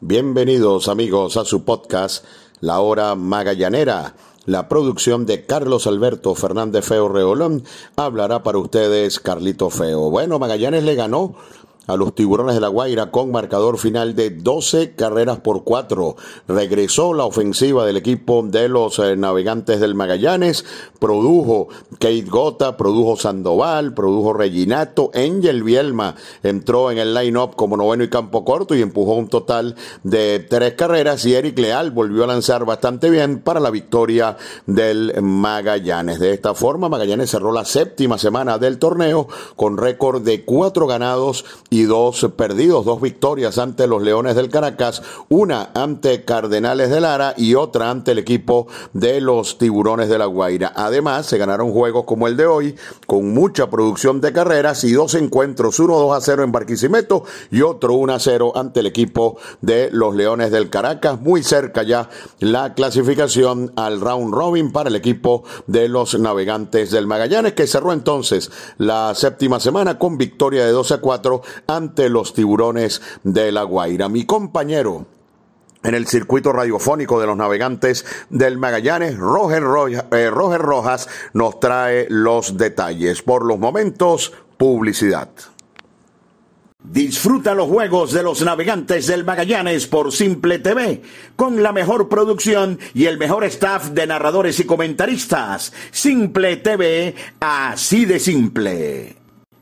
Bienvenidos amigos a su podcast La Hora Magallanera. La producción de Carlos Alberto Fernández Feo Reolón hablará para ustedes Carlito Feo. Bueno, Magallanes le ganó a los Tiburones de la Guaira con marcador final de 12 carreras por 4. Regresó la ofensiva del equipo de los eh, Navegantes del Magallanes, produjo Kate Gota, produjo Sandoval, produjo Reginato, Angel Bielma entró en el line-up como noveno y campo corto y empujó un total de tres carreras y Eric Leal volvió a lanzar bastante bien para la victoria del Magallanes. De esta forma, Magallanes cerró la séptima semana del torneo con récord de cuatro ganados y y dos perdidos, dos victorias ante los Leones del Caracas, una ante Cardenales de Lara y otra ante el equipo de los Tiburones de la Guaira. Además, se ganaron juegos como el de hoy, con mucha producción de carreras y dos encuentros, uno 2 a 0 en Barquisimeto y otro 1 a 0 ante el equipo de los Leones del Caracas, muy cerca ya la clasificación al round robin para el equipo de los Navegantes del Magallanes, que cerró entonces la séptima semana con victoria de 2 a 4 ante los tiburones de La Guaira. Mi compañero en el circuito radiofónico de los navegantes del Magallanes, Roger, eh, Roger Rojas nos trae los detalles. Por los momentos, publicidad. Disfruta los juegos de los navegantes del Magallanes por Simple TV, con la mejor producción y el mejor staff de narradores y comentaristas. Simple TV, así de simple.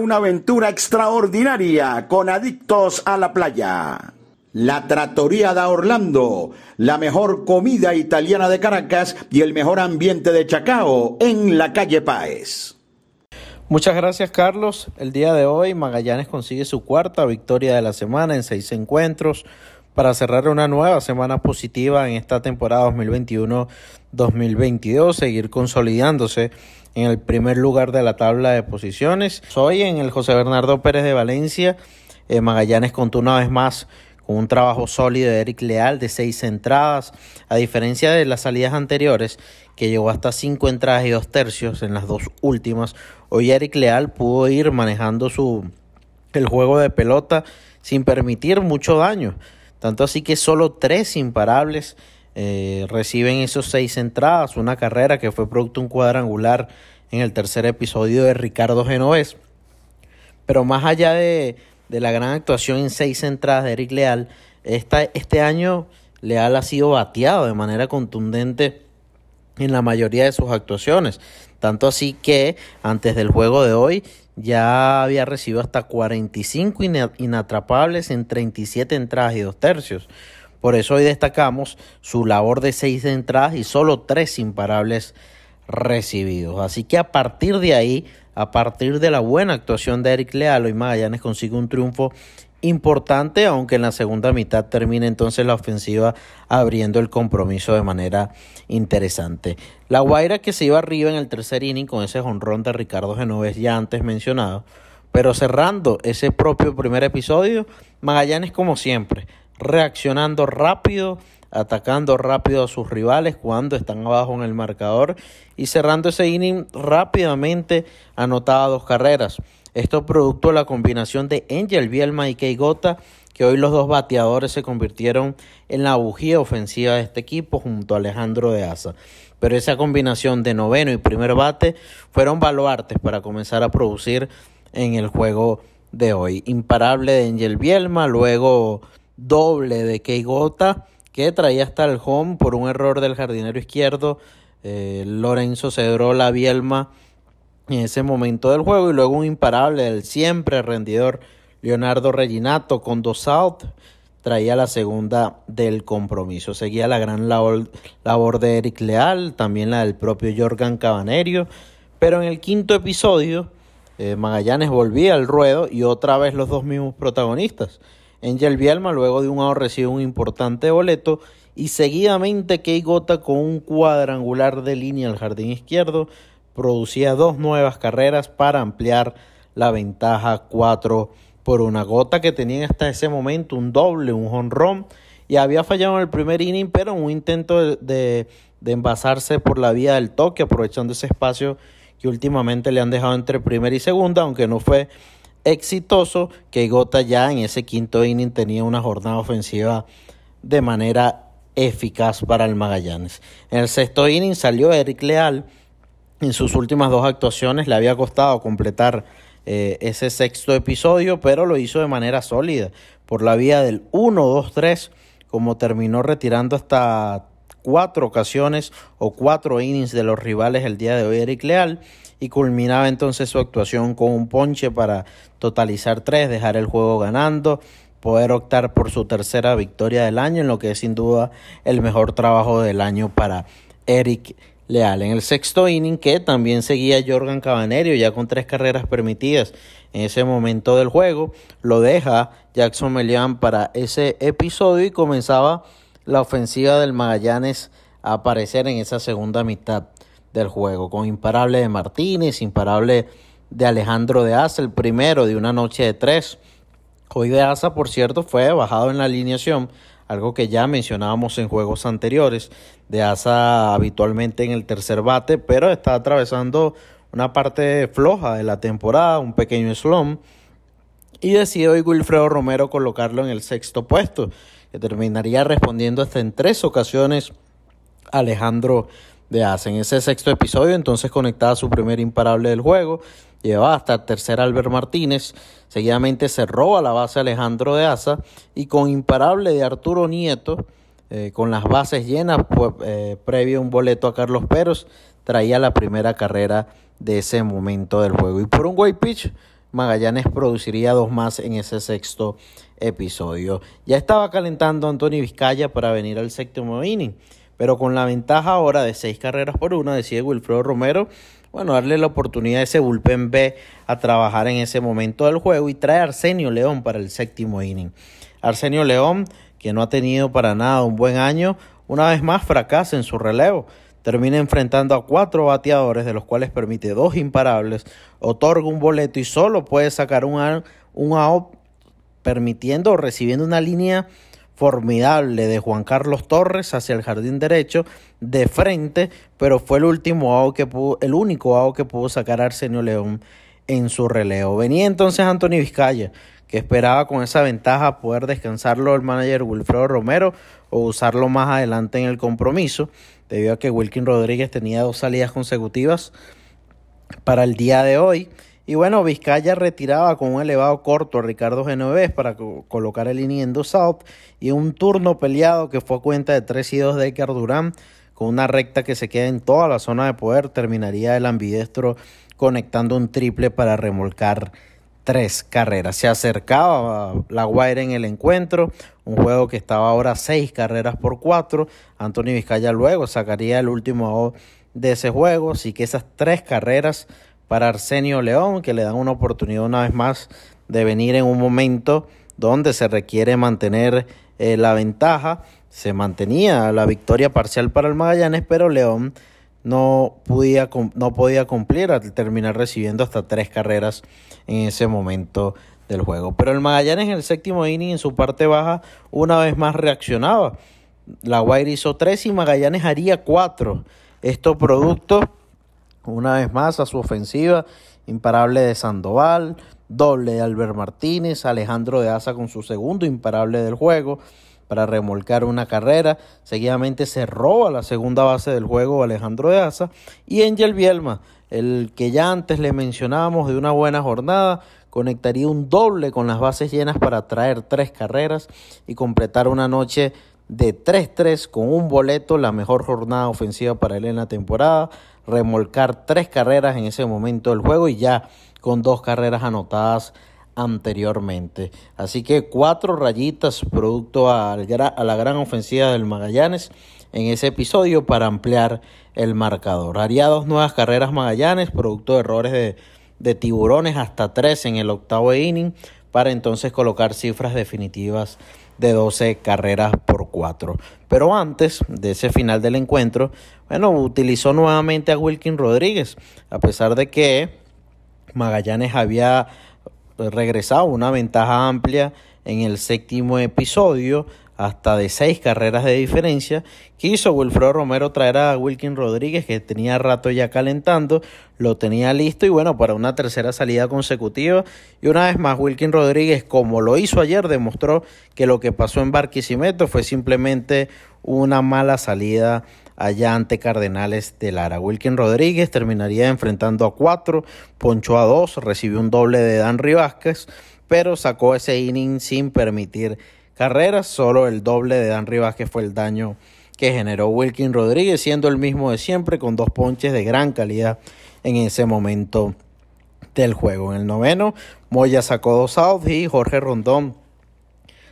una aventura extraordinaria con adictos a la playa. La Trattoria da Orlando, la mejor comida italiana de Caracas y el mejor ambiente de Chacao en la calle Páez. Muchas gracias Carlos. El día de hoy Magallanes consigue su cuarta victoria de la semana en seis encuentros para cerrar una nueva semana positiva en esta temporada 2021-2022, seguir consolidándose en el primer lugar de la tabla de posiciones. Hoy en el José Bernardo Pérez de Valencia, Magallanes contó una vez más con un trabajo sólido de Eric Leal de seis entradas, a diferencia de las salidas anteriores, que llegó hasta cinco entradas y dos tercios en las dos últimas. Hoy Eric Leal pudo ir manejando su el juego de pelota sin permitir mucho daño. Tanto así que solo tres imparables eh, reciben esos seis entradas, una carrera que fue producto de un cuadrangular en el tercer episodio de Ricardo Genovés. Pero más allá de, la gran actuación en seis entradas de Eric Leal, este año Leal ha sido bateado de manera contundente en la mayoría de sus actuaciones. Tanto así que antes del juego de hoy ya había recibido hasta 45 inatrapables en 37 entradas y dos tercios. Por eso hoy destacamos su labor de seis entradas y solo tres imparables recibidos. Así que a partir de ahí, a partir de la buena actuación de Eric Leal, hoy Magallanes consigue un triunfo importante, aunque en la segunda mitad termine entonces la ofensiva abriendo el compromiso de manera interesante. La Guaira que se iba arriba en el tercer inning con ese jonrón de Ricardo Genovés ya antes mencionado, pero cerrando ese propio primer episodio, Magallanes como siempre, reaccionando rápido, atacando rápido a sus rivales cuando están abajo en el marcador y cerrando ese inning rápidamente anotaba dos carreras. Esto producto de la combinación de Angel Bielma y Keigota, que hoy los dos bateadores se convirtieron en la bujía ofensiva de este equipo junto a Alejandro de Asa. Pero esa combinación de noveno y primer bate fueron baluartes para comenzar a producir en el juego de hoy. Imparable de Angel Bielma, luego doble de Keigota que traía hasta el home por un error del jardinero izquierdo. Eh, Lorenzo cedró la Bielma en ese momento del juego y luego un imparable del siempre rendidor Leonardo Reginato con dos out traía la segunda del compromiso. Seguía la gran labor, labor de Eric Leal, también la del propio Jorgan Cabanerio, pero en el quinto episodio eh, Magallanes volvía al ruedo y otra vez los dos mismos protagonistas. Angel Bielma luego de un out recibe un importante boleto y seguidamente Kei Gota con un cuadrangular de línea al jardín izquierdo producía dos nuevas carreras para ampliar la ventaja 4 por una gota que tenía hasta ese momento un doble, un jonrón y había fallado en el primer inning pero en un intento de, de envasarse por la vía del toque aprovechando ese espacio que últimamente le han dejado entre primera y segunda aunque no fue exitoso que Gota ya en ese quinto inning tenía una jornada ofensiva de manera eficaz para el Magallanes. En el sexto inning salió Eric Leal. En sus últimas dos actuaciones le había costado completar eh, ese sexto episodio, pero lo hizo de manera sólida por la vía del 1-2-3, como terminó retirando hasta cuatro ocasiones o cuatro innings de los rivales el día de hoy Eric Leal y culminaba entonces su actuación con un ponche para totalizar tres, dejar el juego ganando, poder optar por su tercera victoria del año, en lo que es sin duda el mejor trabajo del año para Eric Leal. En el sexto inning, que también seguía Jorgan Cabanerio, ya con tres carreras permitidas en ese momento del juego, lo deja Jackson Melian para ese episodio y comenzaba la ofensiva del Magallanes a aparecer en esa segunda mitad del juego, con imparable de Martínez, imparable de Alejandro de Asa, el primero de una noche de tres. Hoy de Asa, por cierto, fue bajado en la alineación, algo que ya mencionábamos en juegos anteriores. De Asa habitualmente en el tercer bate, pero está atravesando una parte floja de la temporada, un pequeño slump, y decide hoy Wilfredo Romero colocarlo en el sexto puesto, que terminaría respondiendo hasta en tres ocasiones Alejandro de Asa. En ese sexto episodio entonces conectaba su primer imparable del juego, llevaba hasta el tercer Albert Martínez, seguidamente se roba la base Alejandro de Asa y con imparable de Arturo Nieto, eh, con las bases llenas, pues, eh, previo un boleto a Carlos Peros, traía la primera carrera de ese momento del juego. Y por un white pitch, Magallanes produciría dos más en ese sexto episodio. Ya estaba calentando Antonio Vizcaya para venir al séptimo inning, pero con la ventaja ahora de seis carreras por una, decide Wilfredo Romero, bueno, darle la oportunidad a ese bullpen B a trabajar en ese momento del juego y trae a Arsenio León para el séptimo inning. Arsenio León, que no ha tenido para nada un buen año, una vez más fracasa en su relevo termina enfrentando a cuatro bateadores, de los cuales permite dos imparables, otorga un boleto y solo puede sacar un, un permitiendo o recibiendo una línea formidable de Juan Carlos Torres hacia el jardín derecho de frente, pero fue el último out que pudo, el único out que pudo sacar Arsenio León en su relevo. Venía entonces Anthony Vizcaya, que esperaba con esa ventaja poder descansarlo el manager Wilfredo Romero o usarlo más adelante en el compromiso debido a que Wilkin Rodríguez tenía dos salidas consecutivas para el día de hoy. Y bueno, Vizcaya retiraba con un elevado corto a Ricardo Genovés para colocar el inning en South y un turno peleado que fue a cuenta de 3 y 2 de Edgar Durán con una recta que se queda en toda la zona de poder. Terminaría el ambidestro conectando un triple para remolcar tres carreras. Se acercaba la Guaira en el encuentro, un juego que estaba ahora seis carreras por cuatro. Antonio Vizcaya luego sacaría el último de ese juego, así que esas tres carreras para Arsenio León, que le dan una oportunidad una vez más de venir en un momento donde se requiere mantener eh, la ventaja. Se mantenía la victoria parcial para el Magallanes, pero León no podía, no podía cumplir al terminar recibiendo hasta tres carreras en ese momento del juego. Pero el Magallanes en el séptimo inning en su parte baja una vez más reaccionaba. La Guaira hizo tres y Magallanes haría cuatro. Esto producto una vez más a su ofensiva imparable de Sandoval, doble de Albert Martínez, Alejandro de Asa con su segundo imparable del juego para remolcar una carrera. Seguidamente se roba la segunda base del juego Alejandro de Asa y Angel Bielma, el que ya antes le mencionábamos de una buena jornada, conectaría un doble con las bases llenas para traer tres carreras y completar una noche de 3-3 con un boleto, la mejor jornada ofensiva para él en la temporada, remolcar tres carreras en ese momento del juego y ya con dos carreras anotadas anteriormente. Así que cuatro rayitas producto a la gran ofensiva del Magallanes en ese episodio para ampliar el marcador. Haría dos nuevas carreras Magallanes, producto de errores de, de tiburones, hasta tres en el octavo inning, para entonces colocar cifras definitivas de 12 carreras por cuatro. Pero antes de ese final del encuentro, bueno, utilizó nuevamente a Wilkin Rodríguez, a pesar de que Magallanes había regresado una ventaja amplia en el séptimo episodio, hasta de seis carreras de diferencia. Quiso Wilfredo Romero traer a Wilkin Rodríguez, que tenía rato ya calentando, lo tenía listo y bueno, para una tercera salida consecutiva. Y una vez más, Wilkin Rodríguez, como lo hizo ayer, demostró que lo que pasó en Barquisimeto fue simplemente una mala salida allá ante Cardenales de Lara. Wilkin Rodríguez terminaría enfrentando a cuatro, ponchó a dos, recibió un doble de Dan Vázquez, pero sacó ese inning sin permitir carreras. Solo el doble de Dan Vázquez fue el daño que generó Wilkin Rodríguez, siendo el mismo de siempre, con dos ponches de gran calidad en ese momento del juego. En el noveno, Moya sacó dos outs y Jorge Rondón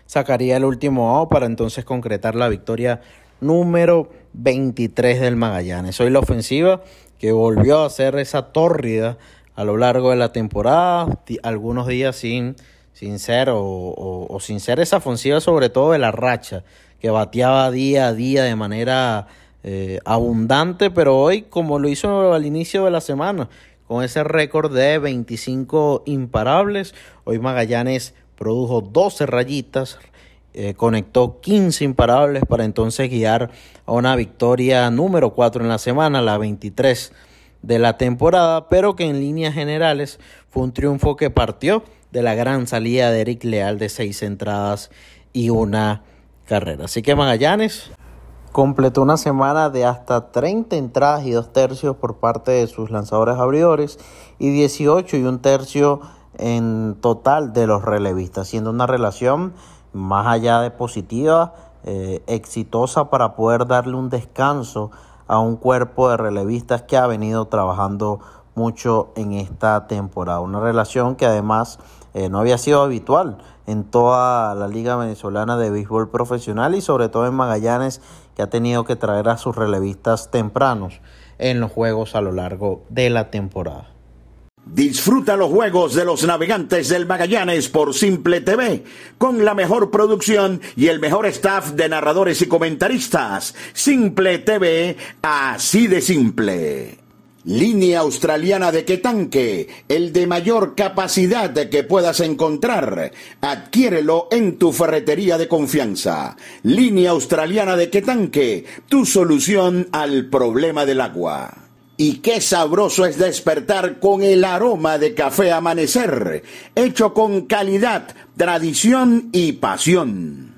sacaría el último out para entonces concretar la victoria número 23 del Magallanes. Hoy la ofensiva que volvió a ser esa tórrida a lo largo de la temporada, algunos días sin, sin ser o, sin ser esa ofensiva sobre todo de la racha, que bateaba día a día de manera eh, abundante, pero hoy como lo hizo al inicio de la semana, con ese récord de 25 imparables, hoy Magallanes produjo 12 rayitas, eh, conectó 15 imparables para entonces guiar a una victoria número 4 en la semana, la 23 de la temporada, pero que en líneas generales fue un triunfo que partió de la gran salida de Eric Leal de seis entradas y una carrera. Así que Magallanes completó una semana de hasta 30 entradas y dos tercios por parte de sus lanzadores abridores y 18 y un tercio en total de los relevistas, siendo una relación más allá de positiva, eh, exitosa para poder darle un descanso a un cuerpo de relevistas que ha venido trabajando mucho en esta temporada. Una relación que además eh, no había sido habitual en toda la Liga Venezolana de Béisbol Profesional y sobre todo en Magallanes, que ha tenido que traer a sus relevistas tempranos en los juegos a lo largo de la temporada. Disfruta los juegos de los navegantes del Magallanes por Simple TV, con la mejor producción y el mejor staff de narradores y comentaristas. Simple TV, así de simple. Línea australiana de Quetanque, el de mayor capacidad que puedas encontrar. Adquiérelo en tu ferretería de confianza. Línea australiana de Quetanque, tu solución al problema del agua. Y qué sabroso es despertar con el aroma de café amanecer, hecho con calidad, tradición y pasión.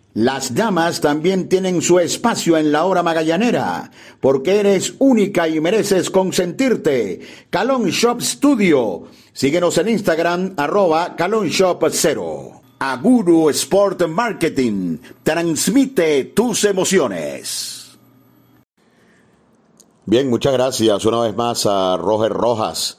Las damas también tienen su espacio en la hora magallanera, porque eres única y mereces consentirte. Calon Shop Studio. Síguenos en Instagram, arroba Calon Shop 0. Aguru Sport Marketing. Transmite tus emociones. Bien, muchas gracias una vez más a Roger Rojas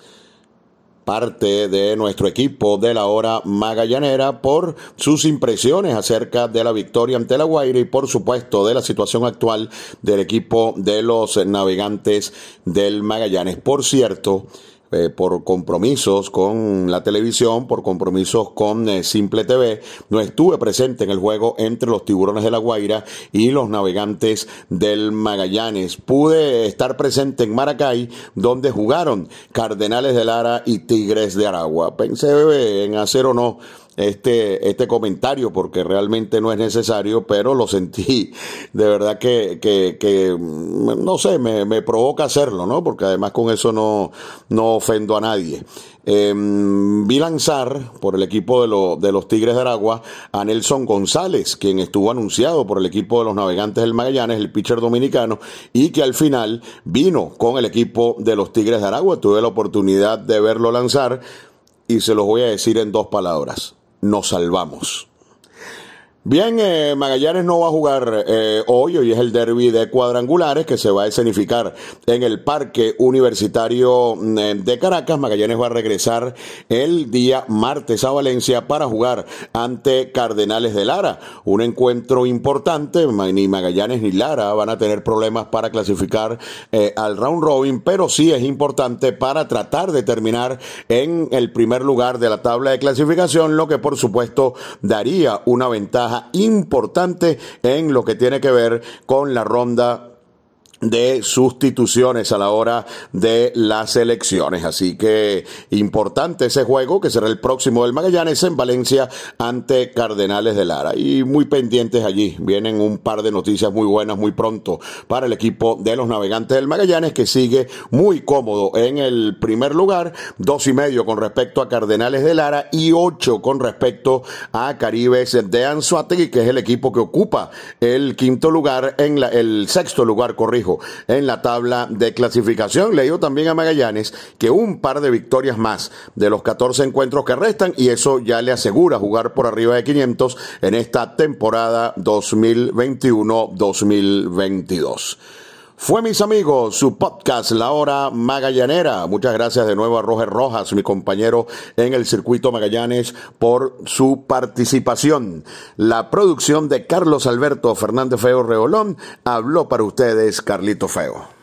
parte de nuestro equipo de la hora magallanera por sus impresiones acerca de la victoria ante la Guaira y por supuesto de la situación actual del equipo de los navegantes del Magallanes. Por cierto, eh, por compromisos con la televisión, por compromisos con eh, Simple TV, no estuve presente en el juego entre los tiburones de la Guaira y los navegantes del Magallanes. Pude estar presente en Maracay, donde jugaron Cardenales de Lara y Tigres de Aragua. Pensé en hacer o no este, este comentario porque realmente no es necesario, pero lo sentí de verdad que, que, que no sé, me, me, provoca hacerlo, ¿no? Porque además con eso no, no ofendo a nadie. Vi lanzar por el equipo de, de los Tigres de Aragua a Nelson González, quien estuvo anunciado por el equipo de los Navegantes del Magallanes, el pitcher dominicano, y que al final vino con el equipo de los Tigres de Aragua. Tuve la oportunidad de verlo lanzar y se los voy a decir en dos palabras nos salvamos. Bien, eh, Magallanes no va a jugar eh, hoy, hoy es el derby de cuadrangulares que se va a escenificar en el Parque Universitario eh, de Caracas. Magallanes va a regresar el día martes a Valencia para jugar ante Cardenales de Lara. Un encuentro importante, ni Magallanes ni Lara van a tener problemas para clasificar al round robin, pero sí es importante para tratar de terminar en el primer lugar de la tabla de clasificación, lo que por supuesto daría una ventaja importante en lo que tiene que ver con la ronda de sustituciones a la hora de las elecciones. Así que importante ese juego que será el próximo del Magallanes en Valencia ante Cardenales de Lara. Y muy pendientes allí. Vienen un par de noticias muy buenas muy pronto para el equipo de los navegantes del Magallanes que sigue muy cómodo en el primer lugar. Dos y medio con respecto a Cardenales de Lara y ocho con respecto a Caribes de Anzuategui, que es el equipo que ocupa el quinto lugar en la, el sexto lugar, corrijo en la tabla de clasificación. Le digo también a Magallanes que un par de victorias más de los 14 encuentros que restan y eso ya le asegura jugar por arriba de 500 en esta temporada 2021-2022. Fue, mis amigos, su podcast La Hora Magallanera. Muchas gracias de nuevo a Roger Rojas, mi compañero en el circuito Magallanes, por su participación. La producción de Carlos Alberto Fernández Feo Reolón habló para ustedes Carlito Feo.